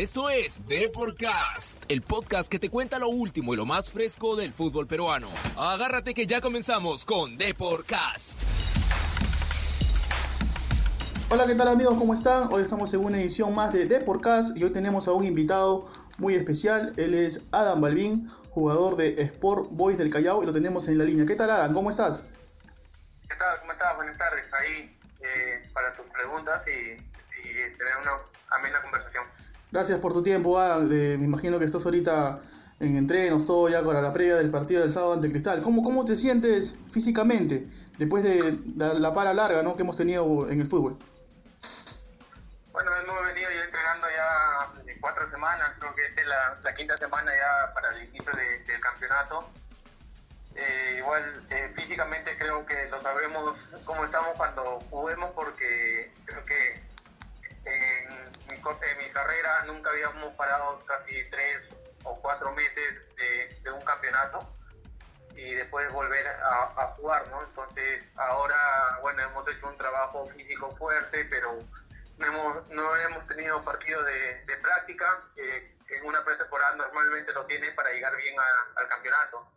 Esto es Deporcast, el podcast que te cuenta lo último y lo más fresco del fútbol peruano. Agárrate que ya comenzamos con Deporcast. Hola, ¿qué tal amigos? ¿Cómo están? Hoy estamos en una edición más de Deporcast y hoy tenemos a un invitado muy especial. Él es Adam Balvin, jugador de Sport Boys del Callao y lo tenemos en la línea. ¿Qué tal Adam? ¿Cómo estás? ¿Qué tal? ¿Cómo estás? Buenas tardes. Ahí eh, para tus preguntas y, y tener una amena conversación. Gracias por tu tiempo, Adam. Eh, me imagino que estás ahorita en entrenos, todo ya para la previa del partido del sábado ante Cristal. ¿Cómo, cómo te sientes físicamente después de la, la para larga ¿no? que hemos tenido en el fútbol? Bueno, hemos venido ya entrenando ya de cuatro semanas, creo que esta es la, quinta semana ya para el inicio de- del campeonato. Eh, igual eh, físicamente creo que lo sabemos cómo estamos cuando juguemos porque creo que en mi, co- en mi carrera nunca habíamos parado casi tres o cuatro meses de, un campeonato y después volver a, a jugar, ¿no? Entonces ahora, bueno, hemos hecho un trabajo físico fuerte, pero no hemos, no hemos tenido partidos de, de práctica, que en una pretemporada normalmente lo tiene para llegar bien a- al campeonato.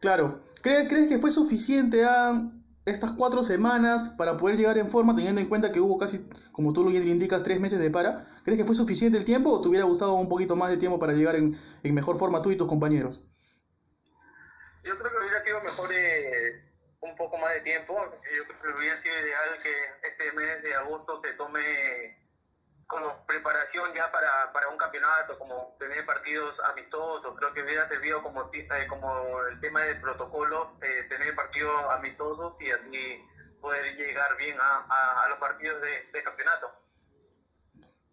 Claro. ¿Crees, ¿Crees que fue suficiente, Adam, estas cuatro semanas para poder llegar en forma, teniendo en cuenta que hubo casi, como tú lo indicas, tres meses de para? ¿Crees que fue suficiente el tiempo o te hubiera gustado un poquito más de tiempo para llegar en, mejor forma tú y tus compañeros? Yo creo que hubiera sido mejor eh, un poco más de tiempo. Yo creo que hubiera sido ideal que este mes de agosto se tome como preparación ya para, para un campeonato, como tener partidos amistosos. Creo que hubiera servido como, eh, como el tema del protocolo, eh, tener partidos amistosos y así poder llegar bien a, a, los partidos de, de campeonato.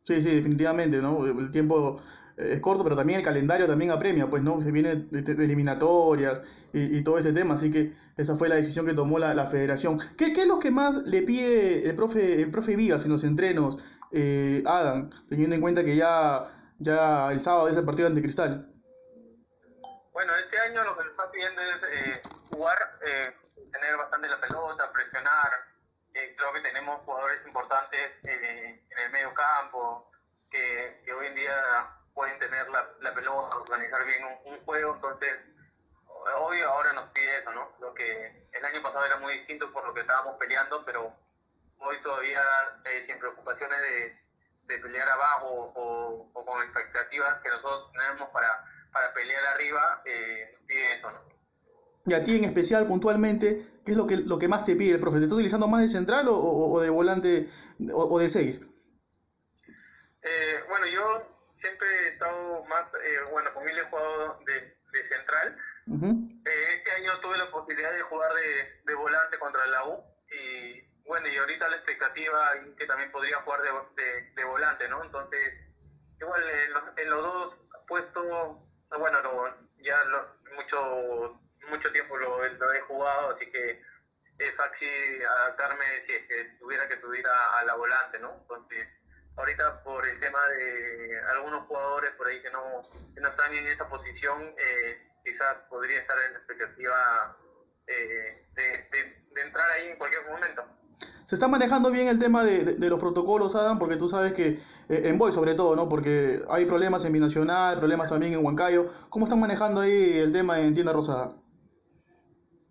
Sí, sí, definitivamente, ¿no? El tiempo eh, es corto, pero también el calendario también apremia, pues, ¿no? Se viene de, de eliminatorias y, y todo ese tema, así que esa fue la decisión que tomó la, la federación. ¿Qué, ¿Qué es lo que más le pide el profe, el profe Vivas en los entrenos, eh, Adam, teniendo en cuenta que ya, ya el sábado es el partido ante Cristal? Bueno, este año lo que nos está pidiendo es eh, jugar, eh, tener bastante la pelota, presionar. Eh, creo que tenemos jugadores importantes eh, en el medio campo que, que hoy en día pueden tener la, la pelota, organizar bien un, un juego. Entonces, obvio ahora nos pide eso, ¿no? Lo que el año pasado era muy distinto por lo que estábamos peleando, pero hoy todavía eh, sin preocupaciones de, de pelear abajo o, o con expectativas que nosotros tenemos para, para pelear arriba, eh, pide eso, ¿no? Y a ti en especial, puntualmente, ¿qué es lo que, lo que más te pide el profe? ¿Te está utilizando más de central o, o- o de volante o, de seis? Eh, bueno, yo siempre he estado más, eh, bueno, con él he jugado de, de central. Ujú. Eh, este año tuve la posibilidad de jugar de, de volante contra la U y bueno, y ahorita la expectativa que también podría jugar de, de, de volante, ¿no? Entonces, igual en los, en los dos puestos, bueno, lo- ya lo- mucho mucho tiempo lo, lo he jugado, así que es fácil adaptarme si es que tuviera que subir a, la volante, ¿no? Entonces, ahorita por el tema de algunos jugadores por ahí que no, que no están en esa posición, eh, quizás podría estar en la expectativa eh, de- de entrar ahí en cualquier momento. Se está manejando bien el tema de, de- los protocolos, Adam, porque tú sabes que eh, en Boy sobre todo, ¿no? Porque hay problemas en Binacional, problemas también en Huancayo. ¿Cómo están manejando ahí el tema en Tienda Rosada?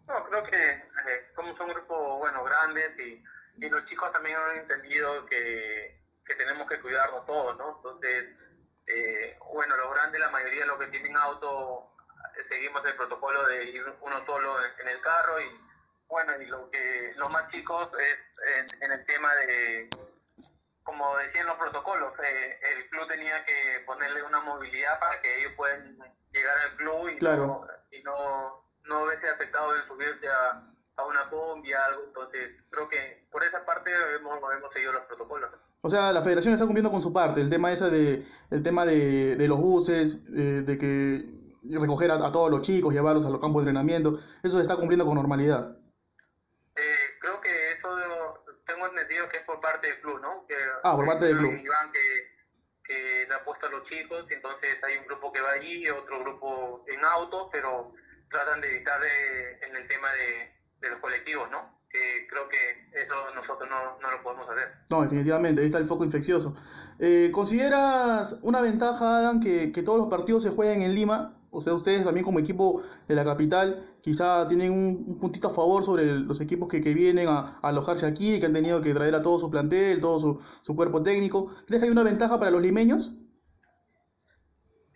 No, creo que eh, somos un grupo, bueno, grandes y, y los chicos también han entendido que, que tenemos que cuidarnos todos, ¿no? Entonces, eh, bueno, los grandes, la mayoría de los que tienen auto, eh, seguimos el protocolo de ir uno solo en, en el carro y, bueno, y lo que los más chicos es en, en el tema de, como decían los protocolos, eh, el club tenía que ponerle una movilidad para que ellos puedan llegar al club y Claro. no, y no, no verse afectado en subirse a, a una combi, algo. Entonces, creo que por esa parte hemos, hemos seguido los protocolos. O sea, la federación está cumpliendo con su parte, el tema ese de, el tema de, de los buses, eh, de que recoger a, a todos los chicos, llevarlos a los campos de entrenamiento, eso se está cumpliendo con normalidad. Eh, creo que eso tengo entendido que es por parte del club, ¿no? Que, Ah, por parte del club. Iván que, que le ha puesto a los chicos, entonces hay un grupo que va allí, otro grupo en auto, pero tratan de evitar eh, en el tema de, de los colectivos, ¿no? que creo que eso nosotros no, no lo podemos hacer. No, definitivamente, ahí está el foco infeccioso. Eh, ¿Consideras una ventaja, Adam, que, que todos los partidos se jueguen en Lima? O sea, ustedes también como equipo de la capital quizá tienen un, puntito a favor sobre los equipos que, que vienen a, alojarse aquí, que han tenido que traer a todo su plantel, todo su, su cuerpo técnico. ¿Crees que hay una ventaja para los limeños?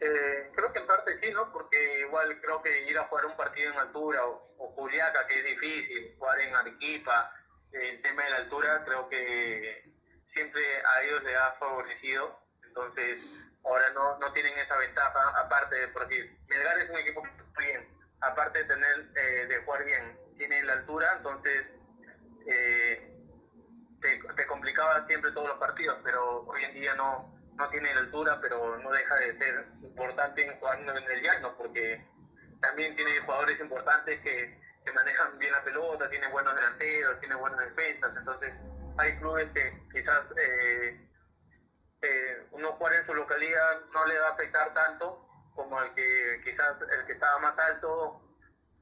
Eh, creo que en parte sí, ¿no? Porque igual creo que ir a jugar un partido en altura o, Juliaca, que es difícil, jugar en Arequipa, el tema de la altura, creo que siempre a ellos les ha favorecido. Entonces, ahora no, no tienen esa ventaja, aparte de, por decir, Melgar es un equipo bien, aparte de tener, eh, de jugar bien, tiene la altura, entonces eh, te, complicaba siempre todos los partidos, pero hoy en día no, no tiene la altura, pero no deja de ser importante en jugar en el llano, porque también tiene jugadores importantes que, manejan bien la pelota, tiene buenos delanteros, tiene buenas defensas, entonces hay clubes que quizás eh, eh, uno jugar en su localidad no le va a afectar tanto como el que quizás el que estaba más alto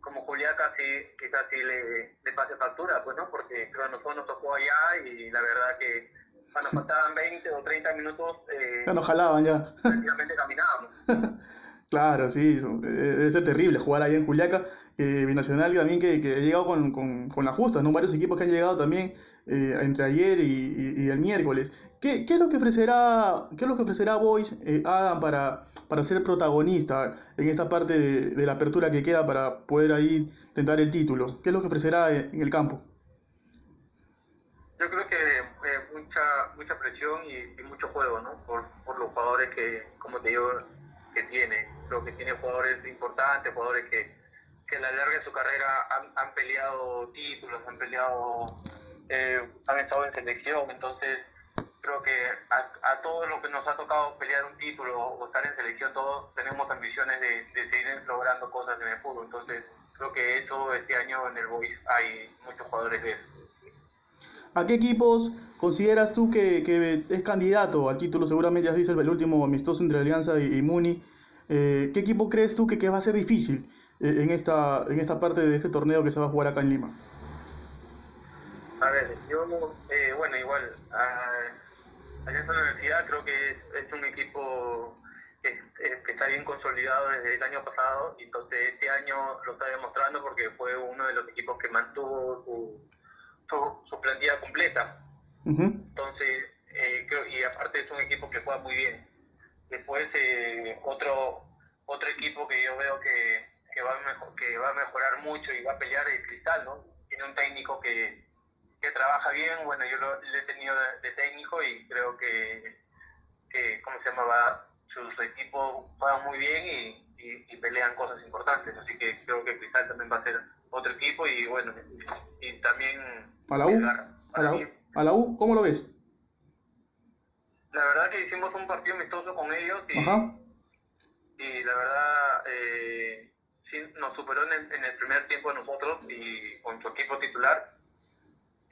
como Juliaca sí quizás sí le, le pase factura pues no porque creo que nosotros nos tocó allá y la verdad que cuando sí. faltaban 20 o 30 minutos eh, ya nos jalaban ya. prácticamente caminábamos. Claro sí debe ser terrible jugar allá en Juliaca. Eh, Binacional también que, que ha llegado con, con, con la justa, ¿no? Varios equipos que han llegado también eh, entre ayer y, y, el miércoles. ¿Qué, ¿Qué, es lo que ofrecerá, qué es lo que ofrecerá Boys, eh, Adam, para, para ser protagonista en esta parte de, la apertura que queda para poder ahí tentar el título? ¿Qué es lo que ofrecerá en el campo? Yo creo que eh, mucha mucha presión y, y, mucho juego, ¿no? Por, por los jugadores que, como te digo, que tiene. Creo que tiene jugadores importantes, jugadores que que a la larga de su carrera han, han peleado títulos, han peleado, eh, han estado en selección, entonces creo que a, a todos los que nos ha tocado pelear un título o estar en selección, todos tenemos ambiciones de, de seguir logrando cosas en el fútbol, entonces creo que eso este año en el Boys hay muchos jugadores de eso. ¿A qué equipos consideras tú que, que, es candidato al título? Seguramente has visto el, el último amistoso entre Alianza y, y Muni. Eh, ¿Qué equipo crees tú que, que va a ser difícil? en esta, en esta parte de este torneo que se va a jugar acá en Lima? Ver, yo, eh, bueno, igual, a, Alianza Universidad creo que es, es un equipo que, que, está bien consolidado desde el año pasado, y entonces este año lo está demostrando porque fue uno de los equipos que mantuvo su, su, su plantilla completa. Uh -huh. Entonces, eh, creo, y aparte es un equipo que juega muy bien. Después, eh, otro, otro equipo que yo veo que que va, a mejor, que va a mejorar mucho y va a pelear el cristal, ¿no? Tiene un técnico que, que trabaja bien, bueno, yo lo, lo he tenido de, de, técnico y creo que, que ¿cómo se llama? Va, sus equipos juegan muy bien y, y, y, pelean cosas importantes, así que creo que Cristal también va a ser otro equipo y bueno, y también... ¿A la U? ¿A la U? ¿A la U? ¿Cómo lo ves? La verdad que hicimos un partido amistoso con ellos y, Ajá. y la verdad... Eh, nos superó en el, en el, primer tiempo a nosotros y con su equipo titular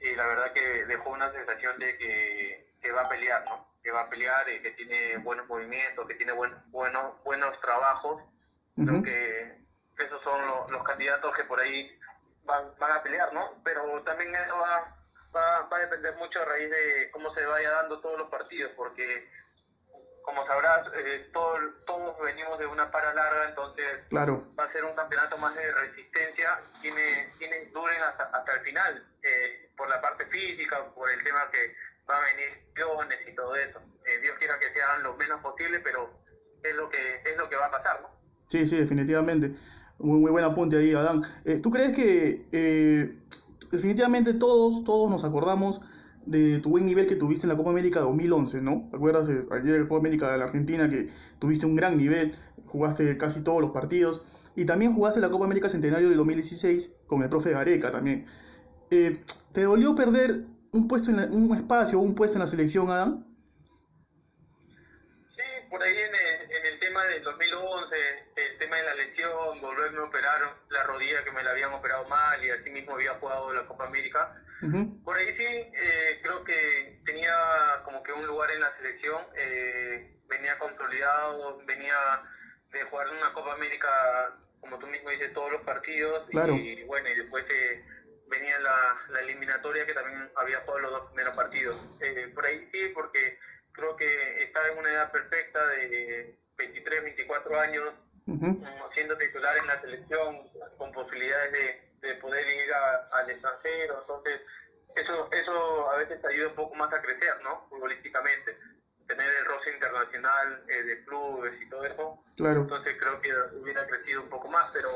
y la verdad que dejó una sensación de que, que va a pelear, ¿no? Que va a pelear y que tiene buenos movimientos, que tiene buen, bueno, buenos trabajos. Uh -huh. Creo que esos son lo, los candidatos que por ahí van, van a pelear, ¿no? Pero también eso va, va, va a depender mucho a raíz de cómo se vaya dando todos los partidos, porque como sabrás, eh, todo, todos venimos de una para larga, entonces claro. va a ser un campeonato más de resistencia, tiene, tiene duren hasta, hasta el final, eh, por la parte física, por el tema que va a venir lesiones y todo eso. Eh, Dios quiera que sean lo menos posible, pero es lo que es lo que va a pasar, ¿no? Sí, sí, definitivamente. Muy, muy buen apunte ahí, Adán. Eh, ¿Tú crees que eh, definitivamente todos, todos nos acordamos de tu buen nivel que tuviste en la Copa América 2011, ¿no? ¿Te acuerdas de ayer en la Copa América de la Argentina que tuviste un gran nivel, jugaste casi todos los partidos y también jugaste la Copa América Centenario del 2016 con el profe Gareca también. Eh, ¿Te dolió perder un puesto en la, un espacio un puesto en la selección, Adam? Sí, por ahí en el, en el tema del 2011, el tema de la lesión, volverme a operar la rodilla que me la habían operado mal y así mismo había jugado la Copa América Uh -huh. Por ahí sí, eh, creo que tenía como que un lugar en la selección, eh, venía consolidado, venía de jugar una Copa América, como tú mismo dices, todos los partidos, claro. y bueno, y después eh, venía la, la, eliminatoria que también había jugado los dos primeros partidos. Eh, por ahí sí, porque creo que está en una edad perfecta de 23, 24 años, siendo titular en la selección, con posibilidades de, de poder ir al extranjero. Entonces, eso, eso a veces te ayuda un poco más a crecer, ¿no? Futbolísticamente. Tener el roce internacional eh, de clubes y todo eso. Claro. Entonces creo que hubiera crecido un poco más, pero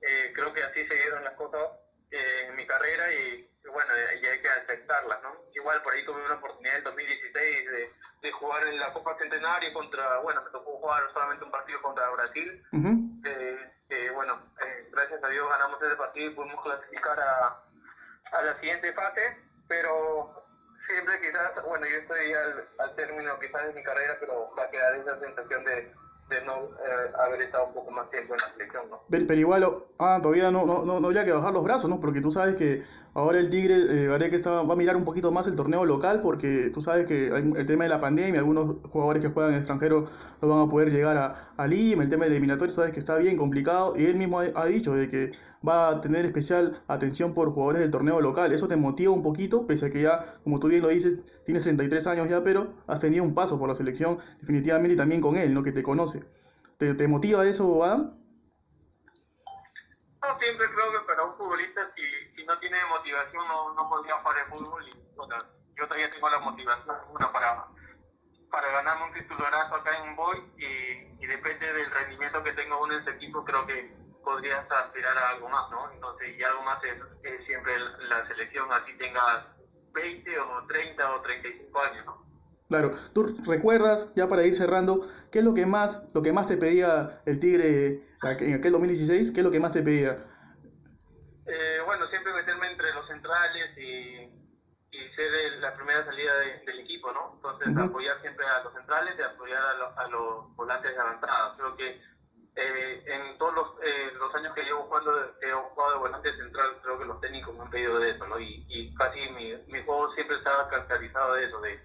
eh, creo que así se dieron las cosas eh, en mi carrera y, bueno, y hay que aceptarlas, ¿no? Igual por ahí tuve una oportunidad en 2016 de, de jugar en la Copa Centenario contra, bueno, me tocó jugar solamente un partido contra Brasil. que bueno, gracias ganamos ese partido y pudimos clasificar a a la siguiente fase, pero siempre quizás, bueno, yo estoy al, al término quizás de mi carrera, pero va a quedar esa sensación de, de no eh, haber estado un poco más tiempo en la selección, ¿no? Pero, igual, ah, todavía no, no, no, habría que bajar los brazos, ¿no? Porque tú sabes que ahora el Tigre eh, que está, va a mirar un poquito más el torneo local, porque tú sabes que el tema de la pandemia, algunos jugadores que juegan en el extranjero no van a poder llegar a, a Lima, el tema de eliminatorio, sabes que está bien complicado, y él mismo ha, dicho de que va a tener especial atención por jugadores del torneo local. Eso te motiva un poquito, pese a que ya, como tú bien lo dices, tienes 33 años ya, pero has tenido un paso por la selección definitivamente y también con él, ¿no? Que te conoce. ¿Te, te motiva eso, Adam? No, siempre creo que para un futbolista, si, si no tiene motivación, no, no podría jugar el fútbol. Y, yo todavía tengo la motivación una para, para ganarme un titularazo acá en Boy y, y depende del rendimiento que tenga uno en ese equipo, creo que podrías aspirar a algo más, ¿no? Entonces, y algo más es, siempre la selección, así tengas 20 o 30 o 35 años, ¿no? Claro, tú recuerdas, ya para ir cerrando, ¿qué es lo que más, lo que más te pedía el Tigre en aquel 2016? ¿Qué es lo que más te pedía? Eh, bueno, siempre meterme entre los centrales y, y ser la primera salida del equipo, ¿no? Entonces, apoyar siempre a los centrales y apoyar a, a los volantes avanzados. Creo que eh, en todos los, eh, los, años que llevo jugando, he jugado de volante central, creo que los técnicos me han pedido de eso, ¿no? Y, y casi mi, mi, juego siempre estaba caracterizado de eso, de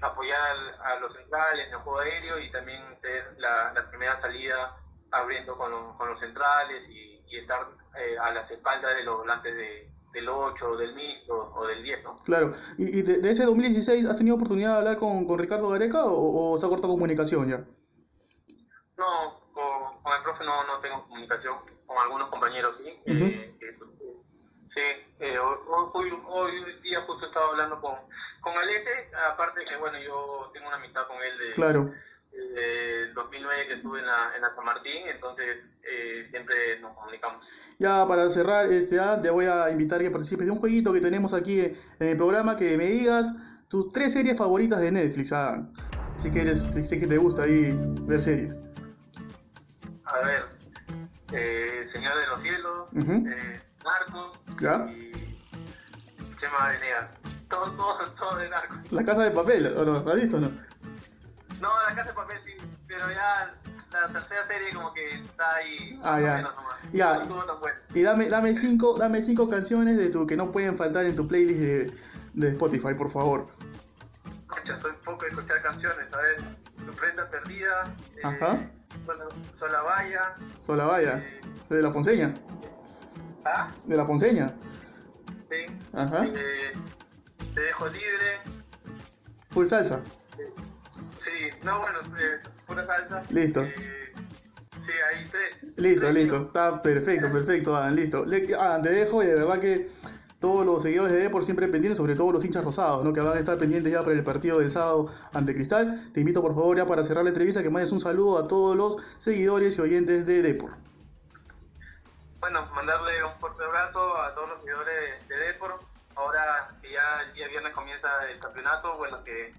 apoyar a los centrales en el juego aéreo y también ser la, la primera salida abriendo con, con los centrales y, y estar eh, a las espaldas de los volantes de, del 8, del mixto o del 10, ¿no? Claro. ¿Y, y de, de, ese 2016 has tenido oportunidad de hablar con, con Ricardo Gareca o, o se ha cortado comunicación ya? No, no, no tengo comunicación, con algunos compañeros sí. eh, sí, eh, hoy, hoy, día justo estaba hablando con, con Alete, aparte que bueno, yo tengo una amistad con él de... Claro. Eh, 2009 que estuve en la, en la San Martín, entonces eh, siempre nos comunicamos. Ya para cerrar, este, ah, te voy a invitar que participes de un jueguito que tenemos aquí en el programa, que me digas tus tres series favoritas de Netflix, Adam. Si que, eres, si que te gusta ahí ver series a ver, eh, Señor de los Cielos, uh -huh. eh, Narcos ¿Ya? y Chema de Negas. Todo, todo, todo de Narcos. La Casa de Papel, ¿o no? ¿La has visto o no? No, La Casa de Papel sí, pero ya la tercera serie como que está ahí ah, ya. Menos ya. No. Y dame, dame, cinco, dame cinco canciones de tu que no pueden faltar en tu playlist de, de Spotify, por favor. Concha, soy poco de escuchar canciones, ¿sabes? Tu prenda perdida. Eh, Ajá. Bueno, Solavaya. Solavaya. Eh, ¿De la Ponceña? ¿Ah? ¿De la Ponceña? Sí. Ajá. Eh, te dejo libre. Full salsa. Sí, no, bueno, eh, pura salsa. Listo. Eh, sí, hay tres. Listo, listo. Está perfecto, perfecto, Adam, listo. Le- Adam, te dejo y de verdad que todos los seguidores de Depor siempre pendientes, sobre todo los hinchas rosados, ¿no? que van a estar pendientes ya para el partido del sábado ante Cristal. Te invito por favor ya para cerrar la entrevista que mandes un saludo a todos los seguidores y oyentes de Depor. Bueno, mandarle un fuerte abrazo a todos los seguidores de Depor. Ahora que ya el día viernes comienza el campeonato, bueno, que,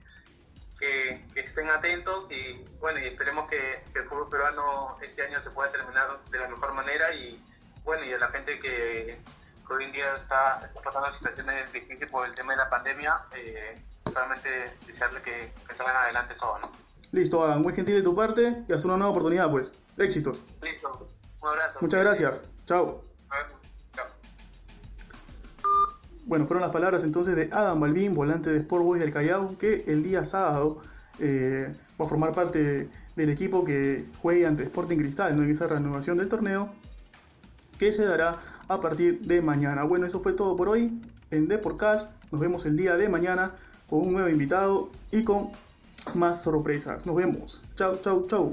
que, estén atentos y bueno, y esperemos que, que el fútbol peruano este año se pueda terminar de la mejor manera y bueno, y a la gente que hoy en día está, está pasando situaciones difíciles por el tema de la pandemia, eh, solamente desearle que, que salgan adelante todo, ¿no? Listo, Adam, muy gentil de tu parte y hasta una nueva oportunidad, pues. Éxitos. Listo, un abrazo. Muchas gracias. Chao. Bueno, fueron las palabras entonces de Adam Balvin, volante de Sport Boys del Callao, que el día sábado eh, va a formar parte del equipo que juegue ante Sporting Cristal ¿no? en esa reanudación del torneo. Que se dará a partir de mañana. Bueno, eso fue todo por hoy en Deporcast. Nos vemos el día de mañana con un nuevo invitado y con más sorpresas. Nos vemos. Chau, chau, chau.